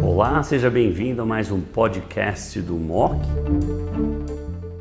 Olá, seja bem-vindo a mais um podcast do MOC.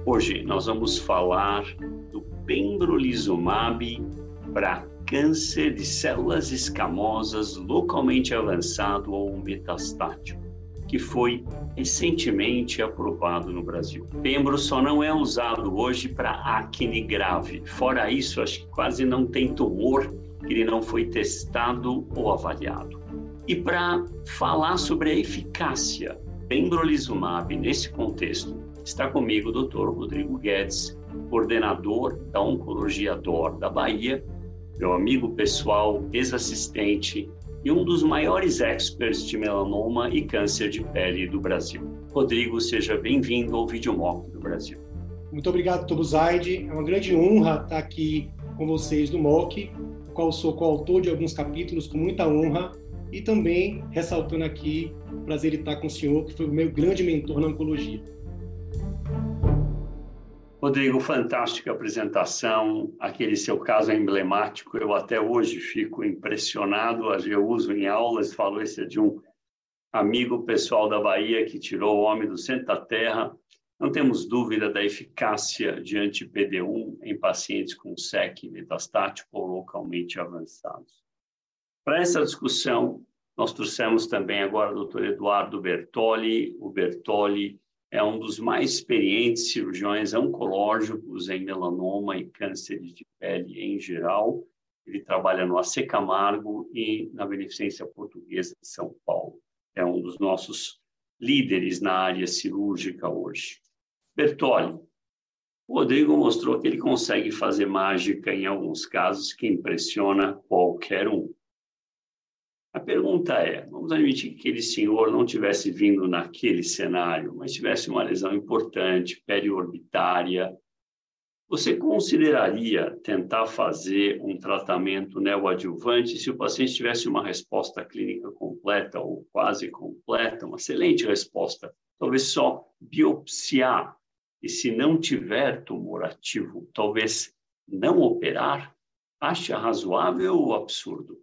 Hoje nós vamos falar do pembrolizumab para câncer de células escamosas localmente avançado ou metastático, que foi recentemente aprovado no Brasil. Pembro só não é usado hoje para acne grave. Fora isso, acho que quase não tem tumor ele não foi testado ou avaliado. E para falar sobre a eficácia pembrolizumab nesse contexto, está comigo o Dr. Rodrigo Guedes, coordenador da Oncologia DOR da Bahia, meu amigo pessoal, ex-assistente e um dos maiores experts de melanoma e câncer de pele do Brasil. Rodrigo, seja bem-vindo ao Videomock do Brasil. Muito obrigado, Tobo Zaid. É uma grande honra estar aqui com vocês do MOC, qual sou coautor de alguns capítulos com muita honra e também ressaltando aqui o prazer de estar com o senhor, que foi o meu grande mentor na oncologia. Rodrigo, fantástica apresentação. Aquele seu caso é emblemático. Eu até hoje fico impressionado. Eu uso em aulas, falo esse é de um amigo pessoal da Bahia que tirou o homem do centro da terra. Não temos dúvida da eficácia de anti-PD1 em pacientes com SEC metastático ou localmente avançados. Para essa discussão, nós trouxemos também agora o Dr. Eduardo Bertoli. O Bertoli é um dos mais experientes cirurgiões oncológicos em melanoma e câncer de pele em geral. Ele trabalha no AC Camargo e na Beneficência Portuguesa de São Paulo. É um dos nossos líderes na área cirúrgica hoje. Bertoli, o Rodrigo mostrou que ele consegue fazer mágica em alguns casos que impressiona qualquer um. A pergunta é: vamos admitir que aquele senhor não tivesse vindo naquele cenário, mas tivesse uma lesão importante, periorbitária. Você consideraria tentar fazer um tratamento neoadjuvante se o paciente tivesse uma resposta clínica completa ou quase completa, uma excelente resposta? Talvez só biopsiar. E se não tiver tumor ativo, talvez não operar? Acha razoável ou absurdo?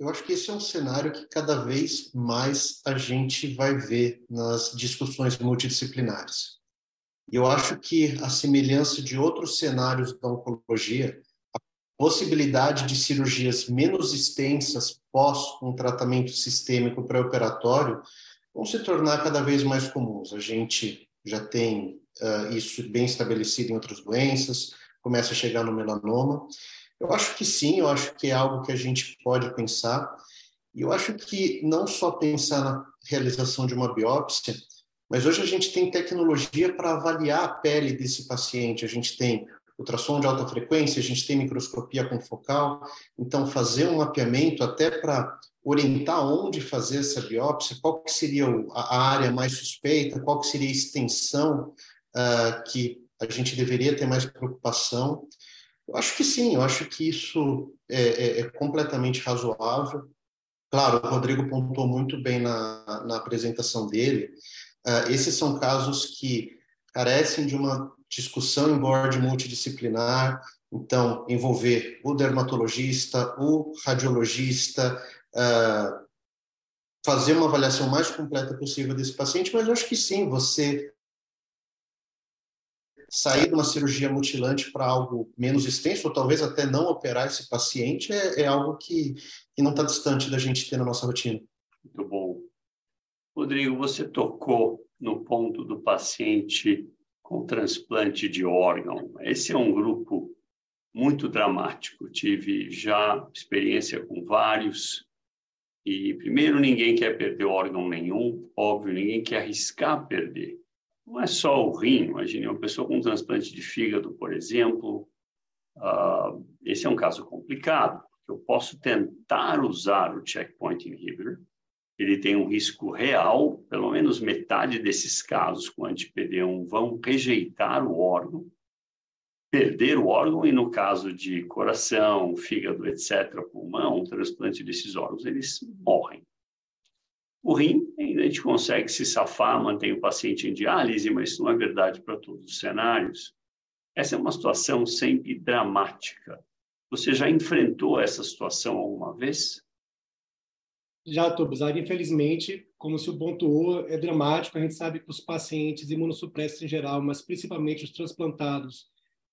Eu acho que esse é um cenário que cada vez mais a gente vai ver nas discussões multidisciplinares. E eu acho que a semelhança de outros cenários da oncologia, a possibilidade de cirurgias menos extensas pós um tratamento sistêmico pré-operatório vão se tornar cada vez mais comuns. A gente já tem uh, isso bem estabelecido em outras doenças, começa a chegar no melanoma. Eu acho que sim, eu acho que é algo que a gente pode pensar. E eu acho que não só pensar na realização de uma biópsia, mas hoje a gente tem tecnologia para avaliar a pele desse paciente. A gente tem ultrassom de alta frequência, a gente tem microscopia confocal. Então, fazer um mapeamento até para orientar onde fazer essa biópsia, qual que seria a área mais suspeita, qual que seria a extensão uh, que a gente deveria ter mais preocupação. Eu acho que sim, eu acho que isso é, é, é completamente razoável. Claro, o Rodrigo pontuou muito bem na, na apresentação dele. Uh, esses são casos que carecem de uma discussão em board multidisciplinar, então, envolver o dermatologista, o radiologista, uh, fazer uma avaliação mais completa possível desse paciente, mas eu acho que sim, você sair de uma cirurgia mutilante para algo menos extenso, ou talvez até não operar esse paciente, é, é algo que, que não está distante da gente ter na nossa rotina. Muito bom. Rodrigo, você tocou no ponto do paciente com transplante de órgão. Esse é um grupo muito dramático. Tive já experiência com vários. E, primeiro, ninguém quer perder órgão nenhum, óbvio, ninguém quer arriscar perder não é só o rim, imagine uma pessoa com transplante de fígado, por exemplo, uh, esse é um caso complicado, porque eu posso tentar usar o checkpoint inhibitor, ele tem um risco real, pelo menos metade desses casos com anti-PD1 vão rejeitar o órgão, perder o órgão, e no caso de coração, fígado, etc., pulmão, transplante desses órgãos, eles morrem. O rim, ainda a gente consegue se safar, mantém o paciente em diálise, mas isso não é verdade para todos os cenários. Essa é uma situação sempre dramática. Você já enfrentou essa situação alguma vez? Já, Tobuzar, infelizmente, como se o pontuou, é dramático. A gente sabe que os pacientes imunossupressos em geral, mas principalmente os transplantados,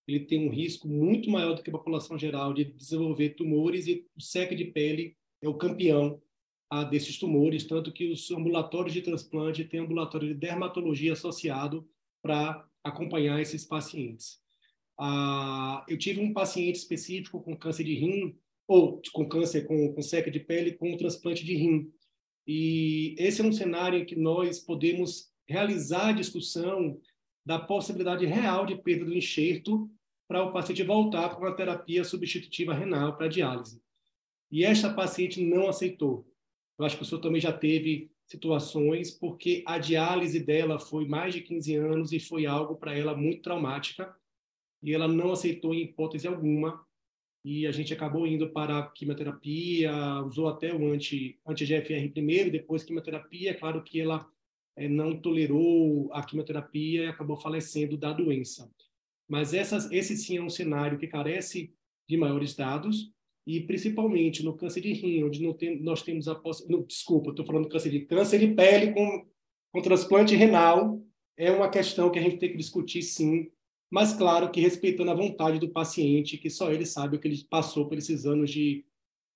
ele tem um risco muito maior do que a população geral de desenvolver tumores e o SEC de pele é o campeão a, desses tumores, tanto que os ambulatórios de transplante têm ambulatório de dermatologia associado para acompanhar esses pacientes. Ah, eu tive um paciente específico com câncer de rim, ou com câncer com, com seca de pele, com um transplante de rim. E esse é um cenário em que nós podemos realizar a discussão da possibilidade real de perda do enxerto para o paciente voltar para uma terapia substitutiva renal para diálise. E esta paciente não aceitou. Eu acho que o senhor também já teve situações, porque a diálise dela foi mais de 15 anos e foi algo para ela muito traumática, e ela não aceitou em hipótese alguma, e a gente acabou indo para a quimioterapia, usou até o anti, anti-GFR primeiro, depois quimioterapia, é claro que ela é, não tolerou a quimioterapia e acabou falecendo da doença. Mas essas, esse sim é um cenário que carece de maiores dados, e principalmente no câncer de rim, onde tem, nós temos a possibilidade. Desculpa, estou falando câncer de câncer de pele com, com transplante renal, é uma questão que a gente tem que discutir sim, mas claro que respeitando a vontade do paciente, que só ele sabe o que ele passou por esses anos de,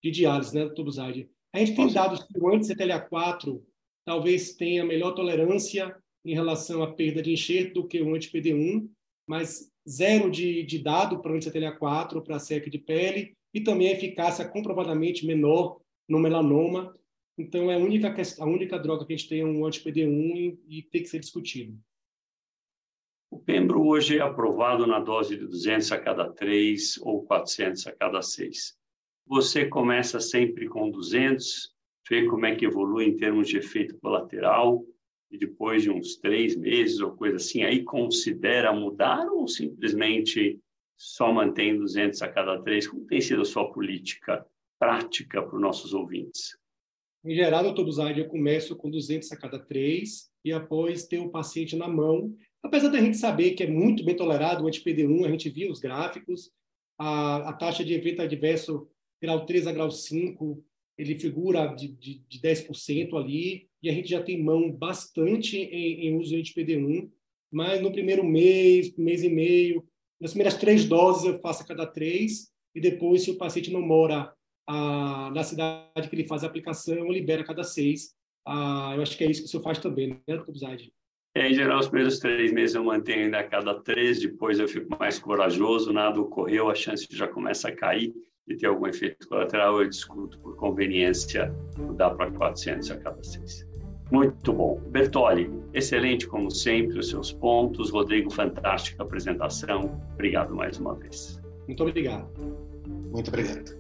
de diálise, né, doutor Buzaide? A gente tem dados que o anti-CTLA4 talvez tenha melhor tolerância em relação à perda de enxerto do que o anti-PD1, mas zero de, de dado para o anti-CTLA4 para seca de pele e também a eficácia comprovadamente menor no melanoma. Então, é a única, a única droga que a gente tem é um anti-PD1 e, e tem que ser discutido. O Pembro hoje é aprovado na dose de 200 a cada 3 ou 400 a cada 6. Você começa sempre com 200, vê como é que evolui em termos de efeito colateral, e depois de uns três meses ou coisa assim, aí considera mudar ou simplesmente só mantém 200 a cada três? Como tem sido a sua política prática para os nossos ouvintes? Em geral, doutor Buzardi, eu começo com 200 a cada três e após ter o paciente na mão. Apesar da gente saber que é muito bem tolerado o anti-PD1, a gente viu os gráficos, a, a taxa de evento adverso grau 3 a grau 5, ele figura de, de, de 10% ali, e a gente já tem mão bastante em, em uso de anti-PD1, mas no primeiro mês, mês e meio, nas primeiras três doses eu faço a cada três, e depois, se o paciente não mora na cidade que ele faz a aplicação, eu libero a cada seis. Ah, eu acho que é isso que o senhor faz também, né, Dr. É, em geral, os primeiros três meses eu mantenho ainda a cada três, depois eu fico mais corajoso, nada ocorreu, a chance já começa a cair e ter algum efeito colateral, eu discuto por conveniência mudar para 400 a cada seis. Muito bom. Bertoli, excelente como sempre os seus pontos. Rodrigo, fantástica apresentação. Obrigado mais uma vez. Muito obrigado. Muito obrigado.